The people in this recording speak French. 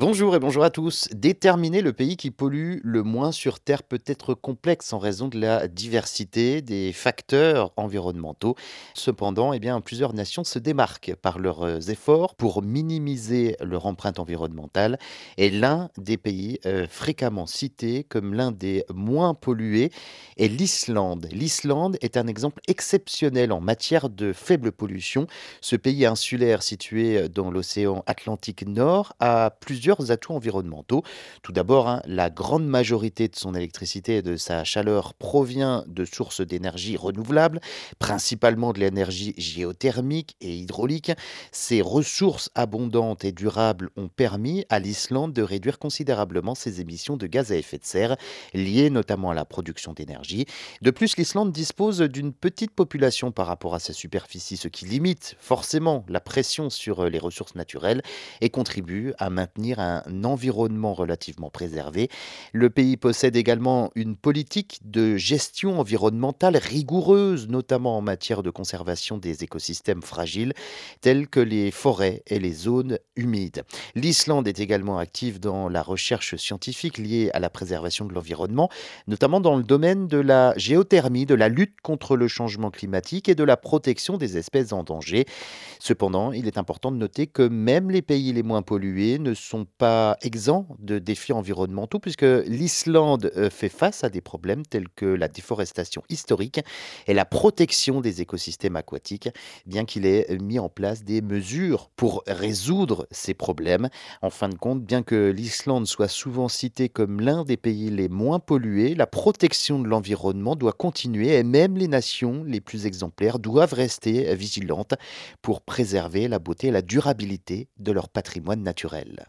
Bonjour et bonjour à tous. Déterminer le pays qui pollue le moins sur Terre peut être complexe en raison de la diversité des facteurs environnementaux. Cependant, eh bien, plusieurs nations se démarquent par leurs efforts pour minimiser leur empreinte environnementale. Et l'un des pays euh, fréquemment cités comme l'un des moins pollués est l'Islande. L'Islande est un exemple exceptionnel en matière de faible pollution. Ce pays insulaire situé dans l'océan Atlantique Nord a plusieurs plusieurs atouts environnementaux. Tout d'abord, hein, la grande majorité de son électricité et de sa chaleur provient de sources d'énergie renouvelables, principalement de l'énergie géothermique et hydraulique. Ces ressources abondantes et durables ont permis à l'Islande de réduire considérablement ses émissions de gaz à effet de serre, liées notamment à la production d'énergie. De plus, l'Islande dispose d'une petite population par rapport à sa superficie, ce qui limite forcément la pression sur les ressources naturelles et contribue à maintenir un environnement relativement préservé. Le pays possède également une politique de gestion environnementale rigoureuse, notamment en matière de conservation des écosystèmes fragiles tels que les forêts et les zones humides. L'Islande est également active dans la recherche scientifique liée à la préservation de l'environnement, notamment dans le domaine de la géothermie, de la lutte contre le changement climatique et de la protection des espèces en danger. Cependant, il est important de noter que même les pays les moins pollués ne sont pas exempts de défis environnementaux puisque l'Islande euh, fait face à des problèmes tels que la déforestation historique et la protection des écosystèmes aquatiques, bien qu'il ait mis en place des mesures pour résoudre ces problèmes. En fin de compte, bien que l'Islande soit souvent citée comme l'un des pays les moins pollués, la protection de l'environnement doit continuer et même les nations les plus exemplaires doivent rester vigilantes pour préserver la beauté et la durabilité de leur patrimoine naturel.